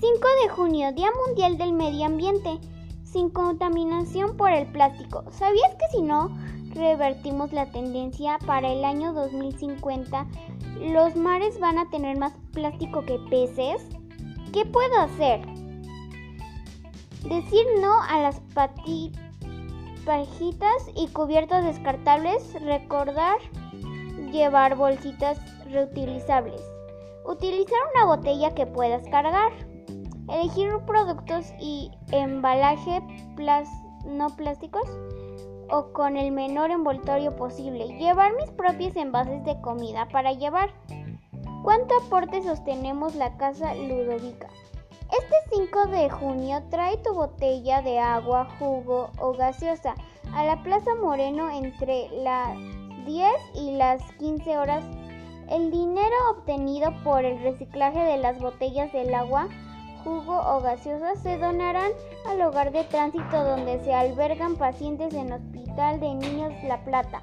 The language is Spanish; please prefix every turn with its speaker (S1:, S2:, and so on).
S1: de junio, Día Mundial del Medio Ambiente, sin contaminación por el plástico. ¿Sabías que si no revertimos la tendencia para el año 2050, los mares van a tener más plástico que peces? ¿Qué puedo hacer? Decir no a las pajitas y cubiertos descartables, recordar llevar bolsitas reutilizables, utilizar una botella que puedas cargar, elegir productos y embalaje no plásticos o con el menor envoltorio posible, llevar mis propios envases de comida para llevar. ¿Cuánto aporte sostenemos la casa Ludovica? Este 5 de junio trae tu botella de agua, jugo o gaseosa a la Plaza Moreno entre las 10 y las 15 horas. El dinero obtenido por el reciclaje de las botellas del agua, jugo o gaseosa se donarán al hogar de tránsito donde se albergan pacientes en Hospital de Niños La Plata.